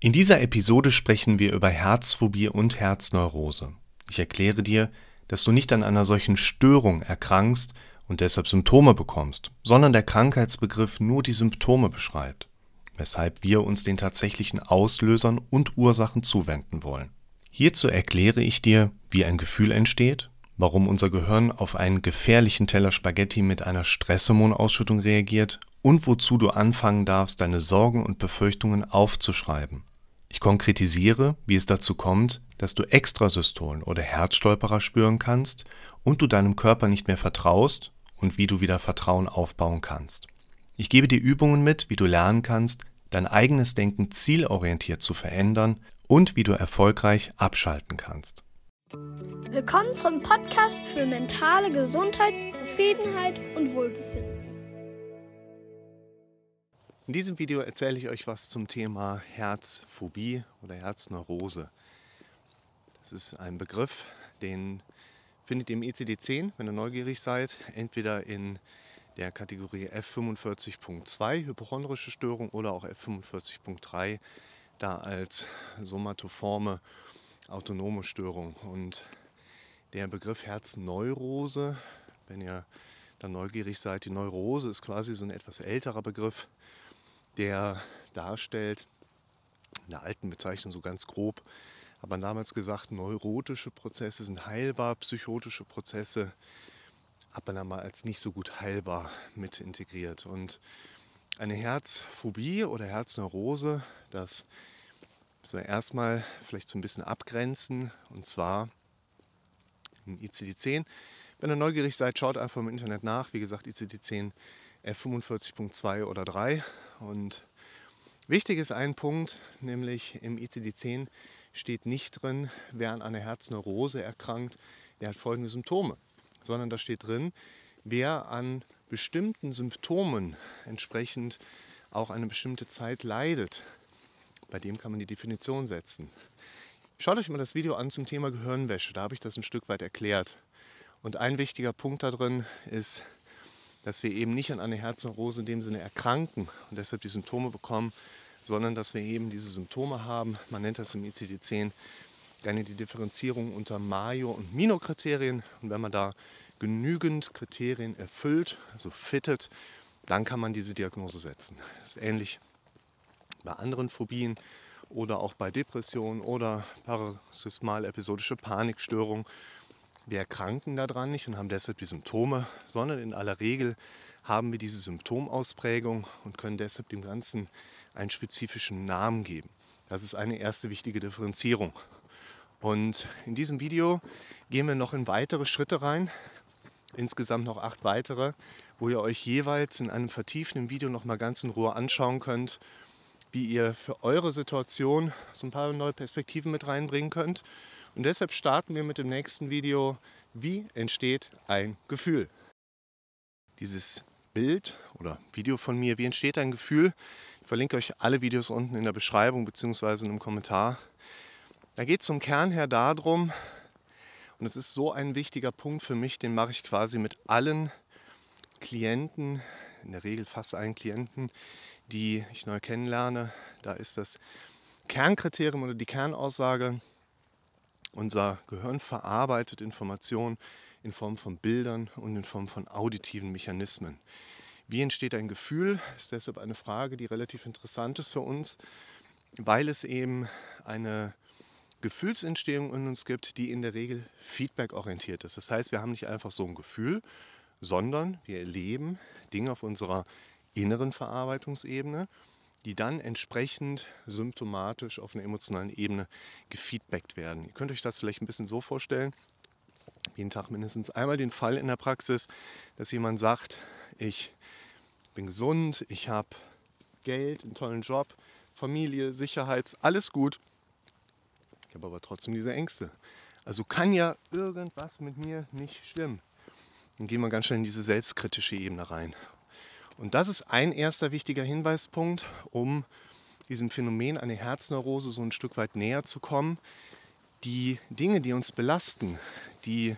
In dieser Episode sprechen wir über Herzphobie und Herzneurose. Ich erkläre dir, dass du nicht an einer solchen Störung erkrankst und deshalb Symptome bekommst, sondern der Krankheitsbegriff nur die Symptome beschreibt, weshalb wir uns den tatsächlichen Auslösern und Ursachen zuwenden wollen. Hierzu erkläre ich dir, wie ein Gefühl entsteht, warum unser Gehirn auf einen gefährlichen Teller Spaghetti mit einer Stresshormonausschüttung reagiert und wozu du anfangen darfst, deine Sorgen und Befürchtungen aufzuschreiben. Ich konkretisiere, wie es dazu kommt, dass du Extrasystolen oder Herzstolperer spüren kannst und du deinem Körper nicht mehr vertraust und wie du wieder Vertrauen aufbauen kannst. Ich gebe dir Übungen mit, wie du lernen kannst, dein eigenes Denken zielorientiert zu verändern und wie du erfolgreich abschalten kannst. Willkommen zum Podcast für mentale Gesundheit, Zufriedenheit und Wohlbefinden. In diesem Video erzähle ich euch was zum Thema Herzphobie oder Herzneurose. Das ist ein Begriff, den findet ihr im ICD-10, wenn ihr neugierig seid, entweder in der Kategorie F45.2 hypochondrische Störung oder auch F45.3 da als somatoforme autonome Störung. Und der Begriff Herzneurose, wenn ihr dann neugierig seid, die Neurose ist quasi so ein etwas älterer Begriff, der darstellt, in der alten Bezeichnung so ganz grob, hat man damals gesagt, neurotische Prozesse sind heilbar, psychotische Prozesse hat man dann mal als nicht so gut heilbar mit integriert. Und eine Herzphobie oder Herzneurose, das müssen wir erstmal vielleicht so ein bisschen abgrenzen. Und zwar im ICD-10. Wenn ihr neugierig seid, schaut einfach im Internet nach. Wie gesagt, ICD-10 F45.2 oder 3. Und wichtig ist ein Punkt, nämlich im ICD-10 steht nicht drin, wer an einer Herzneurose erkrankt, der hat folgende Symptome, sondern da steht drin, wer an bestimmten Symptomen entsprechend auch eine bestimmte Zeit leidet. Bei dem kann man die Definition setzen. Schaut euch mal das Video an zum Thema Gehirnwäsche, da habe ich das ein Stück weit erklärt. Und ein wichtiger Punkt da drin ist, dass wir eben nicht an einer Herzneurose in dem Sinne erkranken und deshalb die Symptome bekommen, sondern dass wir eben diese Symptome haben. Man nennt das im ICD-10 gerne die Differenzierung unter Mayo- und Mino-Kriterien. Und wenn man da genügend Kriterien erfüllt, also fittet, dann kann man diese Diagnose setzen. Das ist ähnlich bei anderen Phobien oder auch bei Depressionen oder paroxysmal-episodische Panikstörungen. Wir erkranken daran nicht und haben deshalb die Symptome, sondern in aller Regel haben wir diese Symptomausprägung und können deshalb dem Ganzen einen spezifischen Namen geben. Das ist eine erste wichtige Differenzierung. Und in diesem Video gehen wir noch in weitere Schritte rein, insgesamt noch acht weitere, wo ihr euch jeweils in einem vertieften Video noch mal ganz in Ruhe anschauen könnt, wie ihr für eure Situation so ein paar neue Perspektiven mit reinbringen könnt. Und deshalb starten wir mit dem nächsten Video, wie entsteht ein Gefühl. Dieses Bild oder Video von mir, wie entsteht ein Gefühl, ich verlinke euch alle Videos unten in der Beschreibung bzw. einem Kommentar. Da geht es zum Kern her darum, und es ist so ein wichtiger Punkt für mich, den mache ich quasi mit allen Klienten, in der Regel fast allen Klienten, die ich neu kennenlerne. Da ist das Kernkriterium oder die Kernaussage, unser Gehirn verarbeitet Informationen in Form von Bildern und in Form von auditiven Mechanismen. Wie entsteht ein Gefühl? Ist deshalb eine Frage, die relativ interessant ist für uns, weil es eben eine Gefühlsentstehung in uns gibt, die in der Regel feedback-orientiert ist. Das heißt, wir haben nicht einfach so ein Gefühl, sondern wir erleben Dinge auf unserer inneren Verarbeitungsebene, die dann entsprechend symptomatisch auf einer emotionalen Ebene gefeedbackt werden. Ihr könnt euch das vielleicht ein bisschen so vorstellen, jeden Tag mindestens einmal den Fall in der Praxis, dass jemand sagt, ich bin gesund, ich habe Geld, einen tollen Job, Familie, Sicherheit, alles gut. Ich habe aber trotzdem diese Ängste. Also kann ja irgendwas mit mir nicht stimmen. Dann gehen wir ganz schnell in diese selbstkritische Ebene rein. Und das ist ein erster wichtiger Hinweispunkt, um diesem Phänomen eine Herzneurose so ein Stück weit näher zu kommen. Die Dinge, die uns belasten, die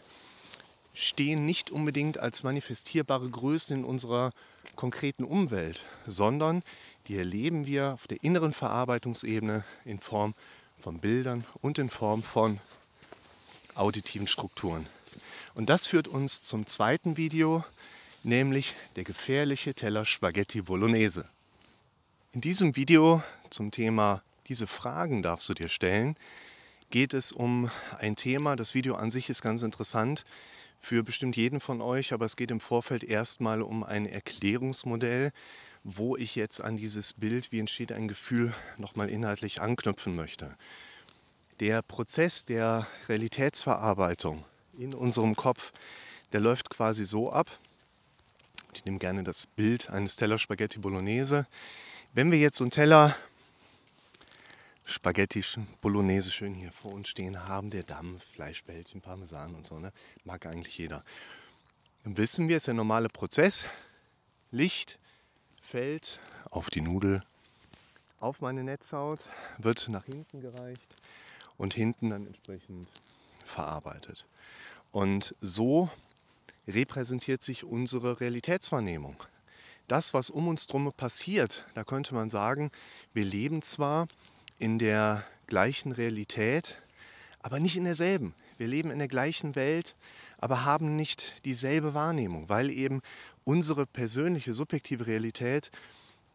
stehen nicht unbedingt als manifestierbare Größen in unserer konkreten Umwelt, sondern die erleben wir auf der inneren Verarbeitungsebene in Form von Bildern und in Form von auditiven Strukturen. Und das führt uns zum zweiten Video, nämlich der gefährliche Teller Spaghetti Bolognese. In diesem Video zum Thema diese Fragen darfst du dir stellen, geht es um ein Thema. Das Video an sich ist ganz interessant für bestimmt jeden von euch, aber es geht im Vorfeld erstmal um ein Erklärungsmodell, wo ich jetzt an dieses Bild, wie entsteht ein Gefühl, nochmal inhaltlich anknüpfen möchte. Der Prozess der Realitätsverarbeitung in unserem Kopf, der läuft quasi so ab. Ich nehme gerne das Bild eines Teller Spaghetti Bolognese. Wenn wir jetzt so einen Teller Spaghetti Bolognese schön hier vor uns stehen haben, der Dampf, Fleischbällchen, Parmesan und so, ne? mag eigentlich jeder. Dann wissen wir, es ist der normale Prozess. Licht fällt auf die Nudel, auf meine Netzhaut, wird nach hinten gereicht und hinten dann entsprechend verarbeitet. Und so repräsentiert sich unsere Realitätswahrnehmung. Das, was um uns drum passiert, da könnte man sagen, wir leben zwar in der gleichen Realität, aber nicht in derselben. Wir leben in der gleichen Welt, aber haben nicht dieselbe Wahrnehmung, weil eben unsere persönliche subjektive Realität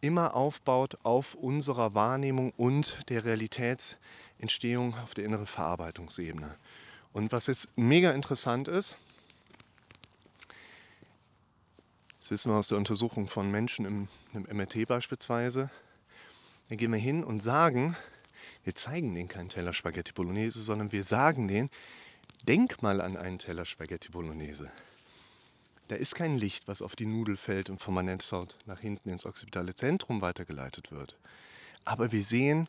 immer aufbaut auf unserer Wahrnehmung und der Realitätsentstehung auf der inneren Verarbeitungsebene. Und was jetzt mega interessant ist, das wissen wir aus der Untersuchung von Menschen im, im MRT beispielsweise, da gehen wir hin und sagen, wir zeigen denen keinen Teller Spaghetti Bolognese, sondern wir sagen denen, denk mal an einen Teller Spaghetti Bolognese. Da ist kein Licht, was auf die Nudel fällt und vom Manenzhaut nach hinten ins occipitale Zentrum weitergeleitet wird. Aber wir sehen,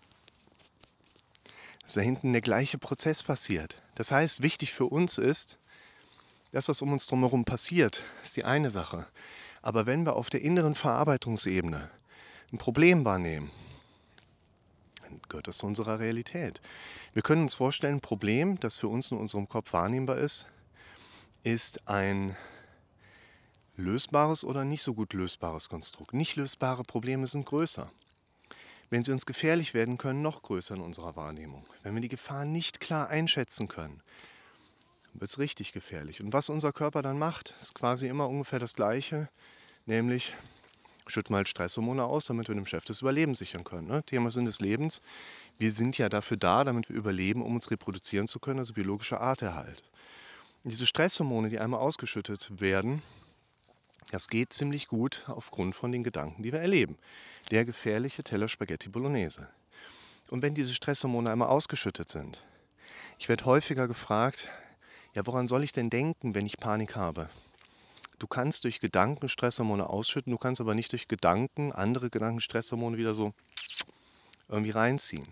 dass da hinten der gleiche Prozess passiert. Das heißt, wichtig für uns ist, das, was um uns drumherum passiert, ist die eine Sache. Aber wenn wir auf der inneren Verarbeitungsebene ein Problem wahrnehmen, gehört das zu unserer Realität. Wir können uns vorstellen, ein Problem, das für uns in unserem Kopf wahrnehmbar ist, ist ein lösbares oder nicht so gut lösbares Konstrukt. Nicht lösbare Probleme sind größer. Wenn sie uns gefährlich werden können, noch größer in unserer Wahrnehmung. Wenn wir die Gefahr nicht klar einschätzen können, wird es richtig gefährlich. Und was unser Körper dann macht, ist quasi immer ungefähr das Gleiche, nämlich schütten mal Stresshormone aus, damit wir dem Chef das Überleben sichern können. Ne? Thema Sinn des Lebens. Wir sind ja dafür da, damit wir überleben, um uns reproduzieren zu können, also biologischer Arterhalt. Und diese Stresshormone, die einmal ausgeschüttet werden, das geht ziemlich gut aufgrund von den Gedanken, die wir erleben. Der gefährliche Teller Spaghetti Bolognese. Und wenn diese Stresshormone einmal ausgeschüttet sind, ich werde häufiger gefragt, ja, woran soll ich denn denken, wenn ich Panik habe? Du kannst durch Gedanken Stresshormone ausschütten, du kannst aber nicht durch Gedanken andere Gedanken Stresshormone wieder so irgendwie reinziehen.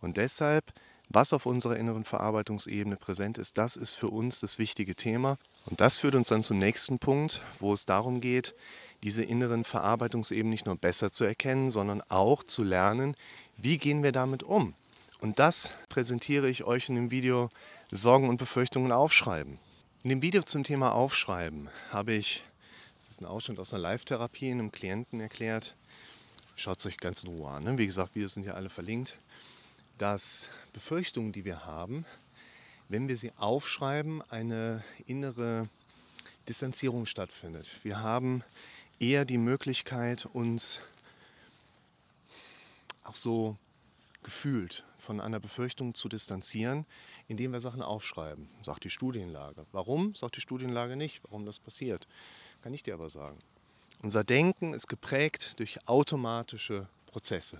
Und deshalb, was auf unserer inneren Verarbeitungsebene präsent ist, das ist für uns das wichtige Thema. Und das führt uns dann zum nächsten Punkt, wo es darum geht, diese inneren Verarbeitungsebenen nicht nur besser zu erkennen, sondern auch zu lernen, wie gehen wir damit um. Und das präsentiere ich euch in dem Video Sorgen und Befürchtungen aufschreiben. In dem Video zum Thema Aufschreiben habe ich, das ist ein Ausschnitt aus einer Live-Therapie, einem Klienten erklärt, schaut es euch ganz in Ruhe an. Ne? Wie gesagt, Videos sind ja alle verlinkt, dass Befürchtungen, die wir haben, wenn wir sie aufschreiben, eine innere Distanzierung stattfindet. Wir haben eher die Möglichkeit, uns auch so gefühlt von einer Befürchtung zu distanzieren, indem wir Sachen aufschreiben, sagt die Studienlage. Warum, sagt die Studienlage nicht, warum das passiert. Kann ich dir aber sagen. Unser Denken ist geprägt durch automatische Prozesse.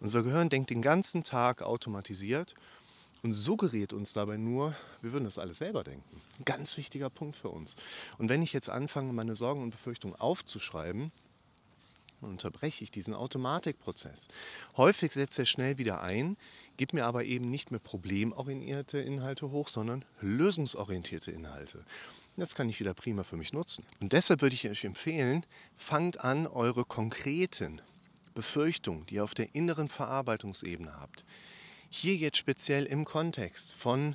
Unser Gehirn denkt den ganzen Tag automatisiert und suggeriert uns dabei nur, wir würden das alles selber denken. Ein ganz wichtiger Punkt für uns. Und wenn ich jetzt anfange, meine Sorgen und Befürchtungen aufzuschreiben, dann unterbreche ich diesen Automatikprozess. Häufig setzt er schnell wieder ein, gibt mir aber eben nicht mehr problemorientierte Inhalte hoch, sondern lösungsorientierte Inhalte. Das kann ich wieder prima für mich nutzen. Und deshalb würde ich euch empfehlen, fangt an, eure konkreten Befürchtungen, die ihr auf der inneren Verarbeitungsebene habt, hier jetzt speziell im Kontext von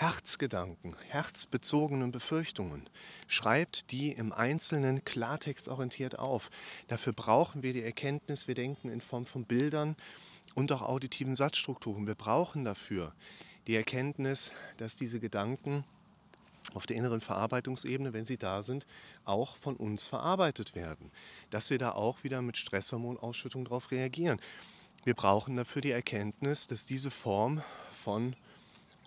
Herzgedanken, herzbezogenen Befürchtungen. Schreibt die im Einzelnen klartextorientiert auf. Dafür brauchen wir die Erkenntnis, wir denken in Form von Bildern und auch auditiven Satzstrukturen. Wir brauchen dafür die Erkenntnis, dass diese Gedanken auf der inneren Verarbeitungsebene, wenn sie da sind, auch von uns verarbeitet werden. Dass wir da auch wieder mit Stresshormonausschüttung darauf reagieren. Wir brauchen dafür die Erkenntnis, dass diese Form von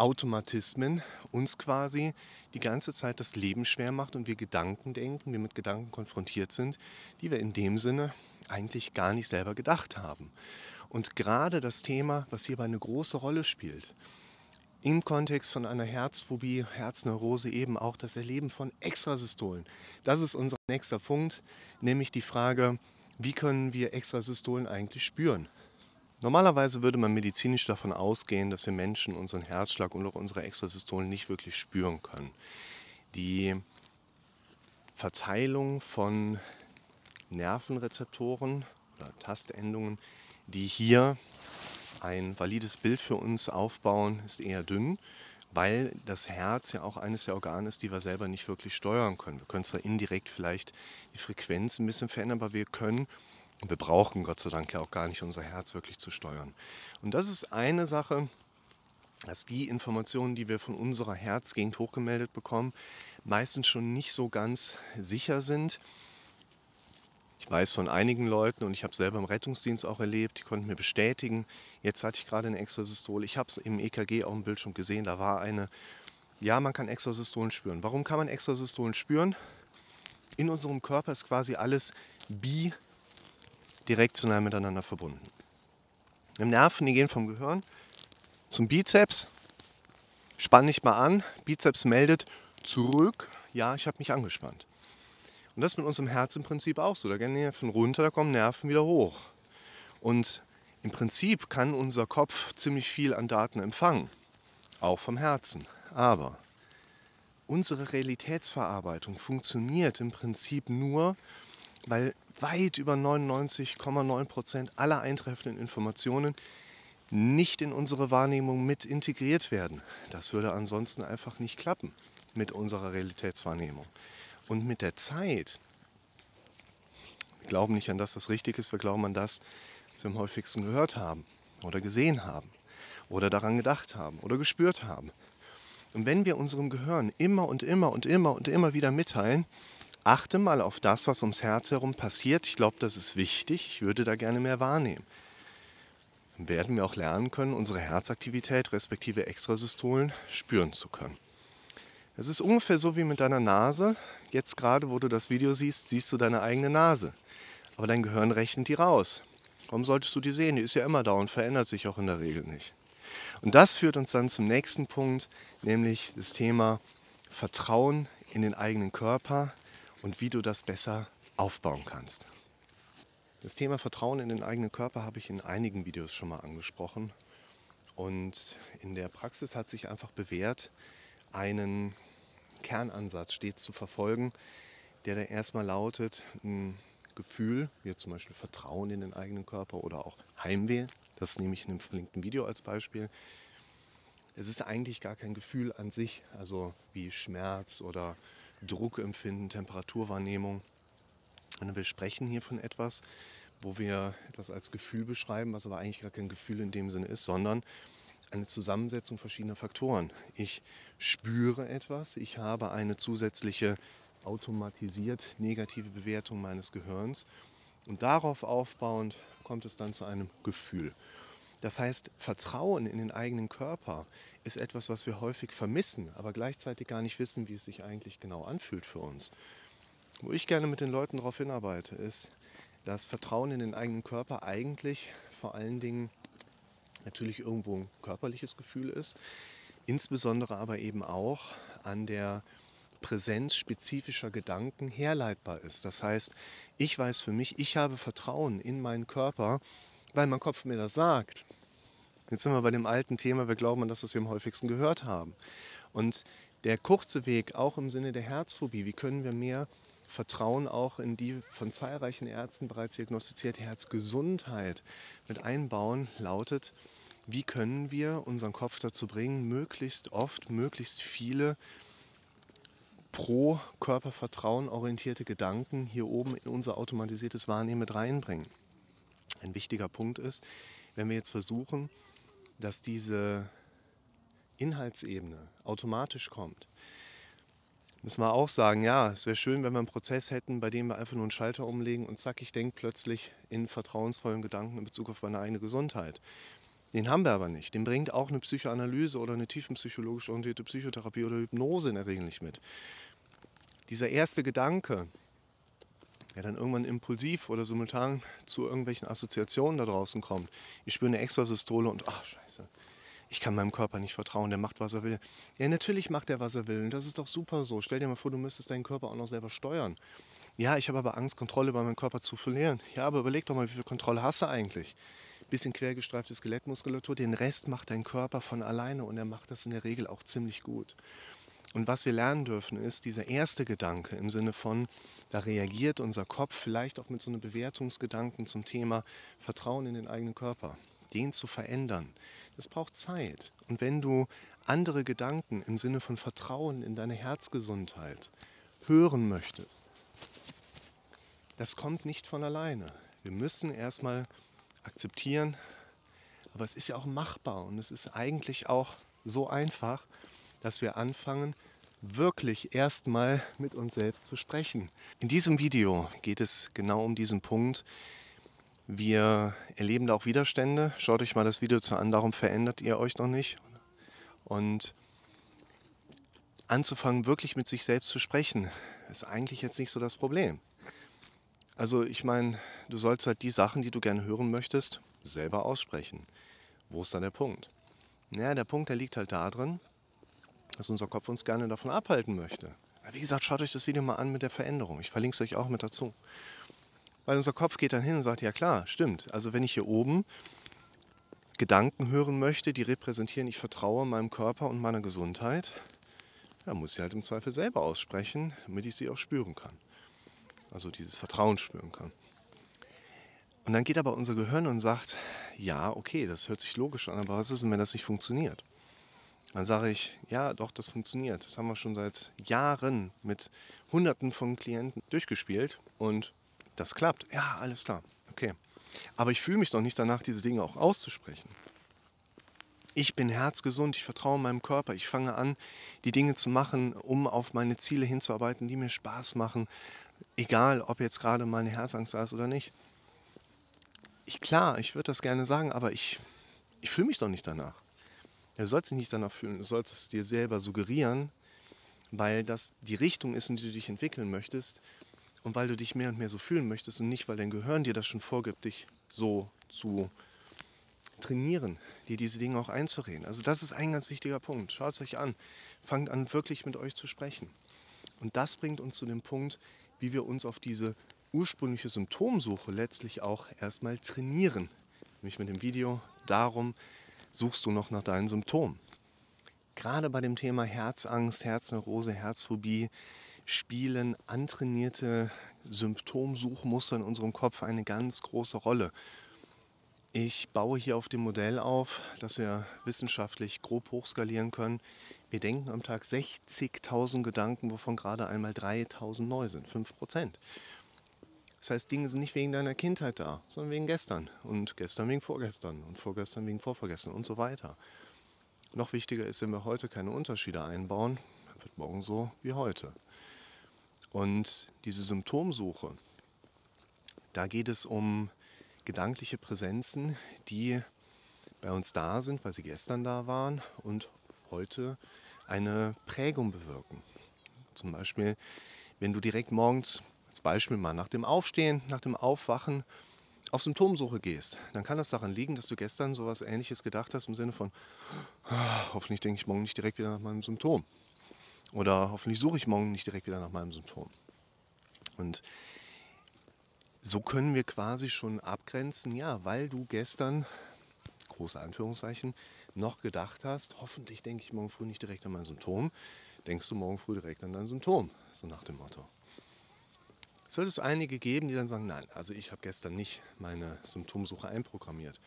Automatismen uns quasi die ganze Zeit das Leben schwer macht und wir Gedanken denken, wir mit Gedanken konfrontiert sind, die wir in dem Sinne eigentlich gar nicht selber gedacht haben. Und gerade das Thema, was hierbei eine große Rolle spielt, im Kontext von einer Herzphobie, Herzneurose eben auch das Erleben von Extrasystolen. Das ist unser nächster Punkt, nämlich die Frage, wie können wir Extrasystolen eigentlich spüren? Normalerweise würde man medizinisch davon ausgehen, dass wir Menschen unseren Herzschlag und auch unsere Extrasystolen nicht wirklich spüren können. Die Verteilung von Nervenrezeptoren oder Tastendungen, die hier ein valides Bild für uns aufbauen, ist eher dünn, weil das Herz ja auch eines der Organe ist, die wir selber nicht wirklich steuern können. Wir können zwar indirekt vielleicht die Frequenz ein bisschen verändern, aber wir können wir brauchen Gott sei Dank ja auch gar nicht unser Herz wirklich zu steuern. Und das ist eine Sache, dass die Informationen, die wir von unserer Herzgegend hochgemeldet bekommen, meistens schon nicht so ganz sicher sind ich weiß von einigen Leuten und ich habe es selber im Rettungsdienst auch erlebt, die konnten mir bestätigen, jetzt hatte ich gerade eine Extrasystole. Ich habe es im EKG auf dem Bildschirm gesehen, da war eine, ja, man kann Extrasystolen spüren. Warum kann man Extrasystolen spüren? In unserem Körper ist quasi alles bidirektional miteinander verbunden. Im Nerven, die gehen vom Gehirn zum Bizeps, spann dich mal an, Bizeps meldet zurück, ja, ich habe mich angespannt. Und das ist mit unserem Herz im Prinzip auch so. Da gehen Nerven runter, da kommen Nerven wieder hoch. Und im Prinzip kann unser Kopf ziemlich viel an Daten empfangen, auch vom Herzen. Aber unsere Realitätsverarbeitung funktioniert im Prinzip nur, weil weit über 99,9 Prozent aller eintreffenden Informationen nicht in unsere Wahrnehmung mit integriert werden. Das würde ansonsten einfach nicht klappen mit unserer Realitätswahrnehmung. Und mit der Zeit, wir glauben nicht an das, was richtig ist, wir glauben an das, was wir am häufigsten gehört haben oder gesehen haben oder daran gedacht haben oder gespürt haben. Und wenn wir unserem Gehirn immer und immer und immer und immer wieder mitteilen, achte mal auf das, was ums Herz herum passiert, ich glaube, das ist wichtig, ich würde da gerne mehr wahrnehmen, dann werden wir auch lernen können, unsere Herzaktivität respektive Extrasystolen spüren zu können. Es ist ungefähr so wie mit deiner Nase. Jetzt gerade, wo du das Video siehst, siehst du deine eigene Nase. Aber dein Gehirn rechnet die raus. Warum solltest du die sehen? Die ist ja immer da und verändert sich auch in der Regel nicht. Und das führt uns dann zum nächsten Punkt, nämlich das Thema Vertrauen in den eigenen Körper und wie du das besser aufbauen kannst. Das Thema Vertrauen in den eigenen Körper habe ich in einigen Videos schon mal angesprochen. Und in der Praxis hat sich einfach bewährt, einen Kernansatz stets zu verfolgen, der da erstmal lautet, ein Gefühl, wie zum Beispiel Vertrauen in den eigenen Körper oder auch Heimweh, das nehme ich in dem verlinkten Video als Beispiel. Es ist eigentlich gar kein Gefühl an sich, also wie Schmerz oder Druckempfinden, Temperaturwahrnehmung. Und wir sprechen hier von etwas, wo wir etwas als Gefühl beschreiben, was aber eigentlich gar kein Gefühl in dem Sinne ist, sondern eine Zusammensetzung verschiedener Faktoren. Ich spüre etwas, ich habe eine zusätzliche automatisiert negative Bewertung meines Gehirns und darauf aufbauend kommt es dann zu einem Gefühl. Das heißt, Vertrauen in den eigenen Körper ist etwas, was wir häufig vermissen, aber gleichzeitig gar nicht wissen, wie es sich eigentlich genau anfühlt für uns. Wo ich gerne mit den Leuten darauf hinarbeite, ist, dass Vertrauen in den eigenen Körper eigentlich vor allen Dingen natürlich irgendwo ein körperliches Gefühl ist, insbesondere aber eben auch an der Präsenz spezifischer Gedanken herleitbar ist. Das heißt, ich weiß für mich, ich habe Vertrauen in meinen Körper, weil mein Kopf mir das sagt. Jetzt sind wir bei dem alten Thema, wir glauben an das, was wir am häufigsten gehört haben. Und der kurze Weg, auch im Sinne der Herzphobie, wie können wir mehr Vertrauen auch in die von zahlreichen Ärzten bereits diagnostizierte Herzgesundheit mit einbauen, lautet, wie können wir unseren Kopf dazu bringen, möglichst oft, möglichst viele pro Körpervertrauen orientierte Gedanken hier oben in unser automatisiertes Wahrnehmen mit reinbringen. Ein wichtiger Punkt ist, wenn wir jetzt versuchen, dass diese Inhaltsebene automatisch kommt, müssen wir auch sagen, ja, es wäre schön, wenn wir einen Prozess hätten, bei dem wir einfach nur einen Schalter umlegen und zack, ich denke plötzlich in vertrauensvollen Gedanken in Bezug auf meine eigene Gesundheit. Den haben wir aber nicht. Den bringt auch eine Psychoanalyse oder eine tiefenpsychologisch orientierte Psychotherapie oder Hypnose in der Regel nicht mit. Dieser erste Gedanke, der dann irgendwann impulsiv oder simultan zu irgendwelchen Assoziationen da draußen kommt. Ich spüre eine Extrasystole und ach scheiße, ich kann meinem Körper nicht vertrauen, der macht, was er will. Ja, natürlich macht er, was er will. Und das ist doch super so. Stell dir mal vor, du müsstest deinen Körper auch noch selber steuern. Ja, ich habe aber Angst, Kontrolle über meinen Körper zu verlieren. Ja, aber überleg doch mal, wie viel Kontrolle hast du eigentlich? Bisschen quergestreifte Skelettmuskulatur, den Rest macht dein Körper von alleine und er macht das in der Regel auch ziemlich gut. Und was wir lernen dürfen, ist dieser erste Gedanke im Sinne von, da reagiert unser Kopf vielleicht auch mit so einem Bewertungsgedanken zum Thema Vertrauen in den eigenen Körper den zu verändern, das braucht Zeit. Und wenn du andere Gedanken im Sinne von Vertrauen in deine Herzgesundheit hören möchtest, das kommt nicht von alleine. Wir müssen erstmal akzeptieren, aber es ist ja auch machbar und es ist eigentlich auch so einfach, dass wir anfangen, wirklich erstmal mit uns selbst zu sprechen. In diesem Video geht es genau um diesen Punkt, wir erleben da auch Widerstände. Schaut euch mal das Video zu an, darum verändert ihr euch noch nicht. Und anzufangen, wirklich mit sich selbst zu sprechen, ist eigentlich jetzt nicht so das Problem. Also ich meine, du sollst halt die Sachen, die du gerne hören möchtest, selber aussprechen. Wo ist da der Punkt? Naja, der Punkt, der liegt halt darin, dass unser Kopf uns gerne davon abhalten möchte. Wie gesagt, schaut euch das Video mal an mit der Veränderung. Ich verlinke es euch auch mit dazu. Weil unser Kopf geht dann hin und sagt, ja klar, stimmt. Also wenn ich hier oben Gedanken hören möchte, die repräsentieren, ich vertraue meinem Körper und meiner Gesundheit, dann muss ich halt im Zweifel selber aussprechen, damit ich sie auch spüren kann. Also dieses Vertrauen spüren kann. Und dann geht aber unser Gehirn und sagt, ja, okay, das hört sich logisch an, aber was ist denn, wenn das nicht funktioniert? Dann sage ich, ja, doch, das funktioniert. Das haben wir schon seit Jahren mit Hunderten von Klienten durchgespielt und das klappt. Ja, alles klar. Okay. Aber ich fühle mich doch nicht danach, diese Dinge auch auszusprechen. Ich bin herzgesund, ich vertraue meinem Körper, ich fange an, die Dinge zu machen, um auf meine Ziele hinzuarbeiten, die mir Spaß machen, egal ob jetzt gerade meine Herzangst da ist oder nicht. Ich klar, ich würde das gerne sagen, aber ich, ich fühle mich doch nicht danach. Du sollst dich nicht danach fühlen, du sollst es dir selber suggerieren, weil das die Richtung ist, in die du dich entwickeln möchtest und weil du dich mehr und mehr so fühlen möchtest und nicht, weil dein Gehirn dir das schon vorgibt, dich so zu trainieren, dir diese Dinge auch einzureden. Also das ist ein ganz wichtiger Punkt. Schaut es euch an. Fangt an, wirklich mit euch zu sprechen. Und das bringt uns zu dem Punkt, wie wir uns auf diese ursprüngliche Symptomsuche letztlich auch erstmal trainieren. Nämlich mit dem Video darum, suchst du noch nach deinen Symptomen. Gerade bei dem Thema Herzangst, Herzneurose, Herzphobie spielen antrainierte Symptomsuchmuster in unserem Kopf eine ganz große Rolle. Ich baue hier auf dem Modell auf, dass wir wissenschaftlich grob hochskalieren können. Wir denken am Tag 60.000 Gedanken, wovon gerade einmal 3.000 neu sind, 5 Prozent. Das heißt, Dinge sind nicht wegen deiner Kindheit da, sondern wegen gestern und gestern wegen vorgestern und vorgestern wegen vorvergessen und so weiter. Noch wichtiger ist, wenn wir heute keine Unterschiede einbauen, wird morgen so wie heute. Und diese Symptomsuche, da geht es um gedankliche Präsenzen, die bei uns da sind, weil sie gestern da waren und heute eine Prägung bewirken. Zum Beispiel, wenn du direkt morgens, als Beispiel mal nach dem Aufstehen, nach dem Aufwachen auf Symptomsuche gehst, dann kann das daran liegen, dass du gestern so etwas Ähnliches gedacht hast im Sinne von, ah, hoffentlich denke ich morgen nicht direkt wieder nach meinem Symptom. Oder hoffentlich suche ich morgen nicht direkt wieder nach meinem Symptom. Und so können wir quasi schon abgrenzen, ja, weil du gestern, große Anführungszeichen, noch gedacht hast, hoffentlich denke ich morgen früh nicht direkt an mein Symptom, denkst du morgen früh direkt an dein Symptom, so nach dem Motto. Wird es einige geben, die dann sagen, nein, also ich habe gestern nicht meine Symptomsuche einprogrammiert.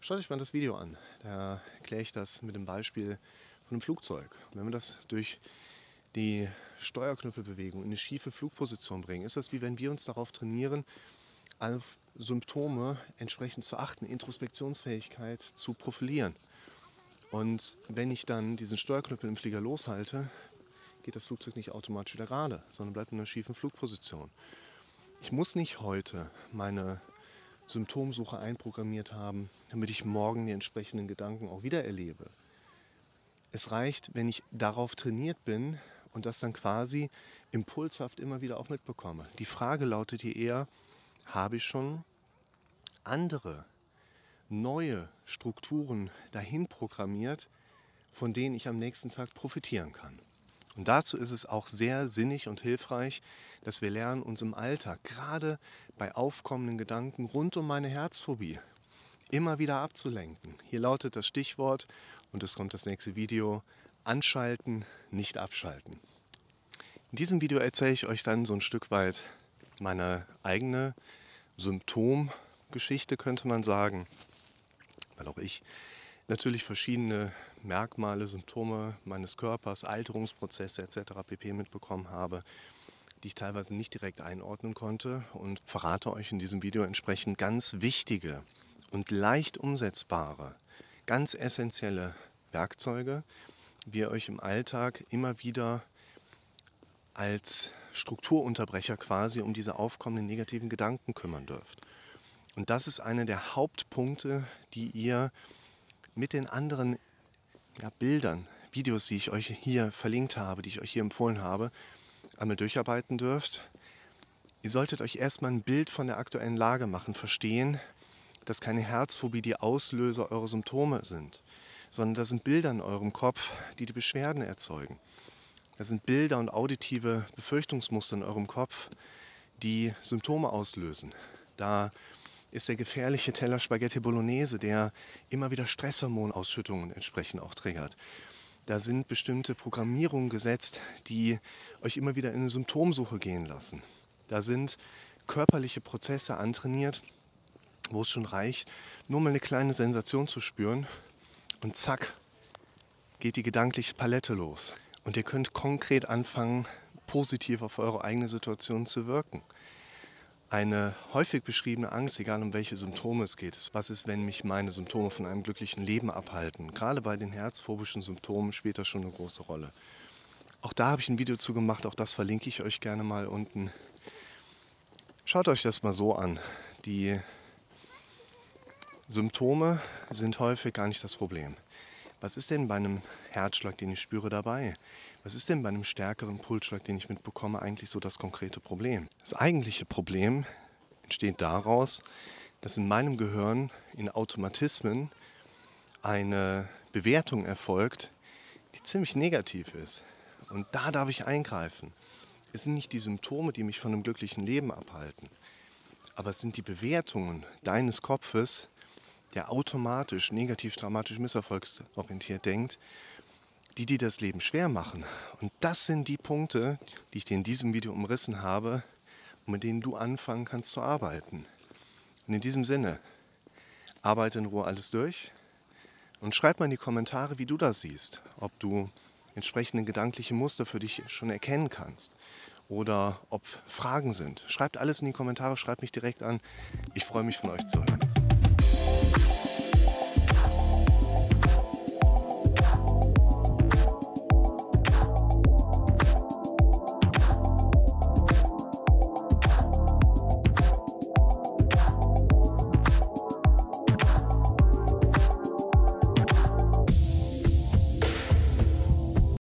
Schaut euch mal das Video an. Da erkläre ich das mit dem Beispiel von einem Flugzeug. Wenn wir das durch die Steuerknüppelbewegung in eine schiefe Flugposition bringen, ist das wie wenn wir uns darauf trainieren, auf Symptome entsprechend zu achten, Introspektionsfähigkeit zu profilieren. Und wenn ich dann diesen Steuerknüppel im Flieger loshalte, geht das Flugzeug nicht automatisch wieder gerade, sondern bleibt in einer schiefen Flugposition. Ich muss nicht heute meine Symptomsuche einprogrammiert haben, damit ich morgen die entsprechenden Gedanken auch wieder erlebe. Es reicht, wenn ich darauf trainiert bin und das dann quasi impulshaft immer wieder auch mitbekomme. Die Frage lautet hier eher, habe ich schon andere, neue Strukturen dahin programmiert, von denen ich am nächsten Tag profitieren kann? Und dazu ist es auch sehr sinnig und hilfreich, dass wir lernen, uns im Alltag, gerade bei aufkommenden Gedanken rund um meine Herzphobie, immer wieder abzulenken. Hier lautet das Stichwort, und es kommt das nächste Video, anschalten, nicht abschalten. In diesem Video erzähle ich euch dann so ein Stück weit meine eigene Symptomgeschichte, könnte man sagen, weil auch ich natürlich verschiedene Merkmale, Symptome meines Körpers, Alterungsprozesse etc. pp. mitbekommen habe, die ich teilweise nicht direkt einordnen konnte und verrate euch in diesem Video entsprechend ganz wichtige und leicht umsetzbare, ganz essentielle Werkzeuge, wie ihr euch im Alltag immer wieder als Strukturunterbrecher quasi um diese aufkommenden negativen Gedanken kümmern dürft. Und das ist einer der Hauptpunkte, die ihr mit den anderen ja, Bildern, Videos, die ich euch hier verlinkt habe, die ich euch hier empfohlen habe, einmal durcharbeiten dürft. Ihr solltet euch erstmal ein Bild von der aktuellen Lage machen, verstehen, dass keine Herzphobie die Auslöser eurer Symptome sind, sondern das sind Bilder in eurem Kopf, die die Beschwerden erzeugen. Das sind Bilder und auditive Befürchtungsmuster in eurem Kopf, die Symptome auslösen. Da ist der gefährliche Teller Spaghetti Bolognese, der immer wieder Stresshormonausschüttungen entsprechend auch triggert. Da sind bestimmte Programmierungen gesetzt, die euch immer wieder in eine Symptomsuche gehen lassen. Da sind körperliche Prozesse antrainiert, wo es schon reicht, nur mal eine kleine Sensation zu spüren und zack, geht die gedankliche Palette los. Und ihr könnt konkret anfangen, positiv auf eure eigene Situation zu wirken. Eine häufig beschriebene Angst, egal um welche Symptome es geht, ist, was ist, wenn mich meine Symptome von einem glücklichen Leben abhalten? Gerade bei den herzphobischen Symptomen spielt das schon eine große Rolle. Auch da habe ich ein Video zu gemacht, auch das verlinke ich euch gerne mal unten. Schaut euch das mal so an. Die Symptome sind häufig gar nicht das Problem. Was ist denn bei einem Herzschlag, den ich spüre, dabei? Was ist denn bei einem stärkeren Pulsschlag, den ich mitbekomme, eigentlich so das konkrete Problem? Das eigentliche Problem entsteht daraus, dass in meinem Gehirn in Automatismen eine Bewertung erfolgt, die ziemlich negativ ist. Und da darf ich eingreifen. Es sind nicht die Symptome, die mich von einem glücklichen Leben abhalten, aber es sind die Bewertungen deines Kopfes, der automatisch negativ, dramatisch, misserfolgsorientiert denkt, die dir das Leben schwer machen. Und das sind die Punkte, die ich dir in diesem Video umrissen habe mit denen du anfangen kannst zu arbeiten. Und in diesem Sinne, arbeite in Ruhe alles durch und schreib mal in die Kommentare, wie du das siehst. Ob du entsprechende gedankliche Muster für dich schon erkennen kannst oder ob Fragen sind. Schreibt alles in die Kommentare, schreibt mich direkt an. Ich freue mich von euch zu hören.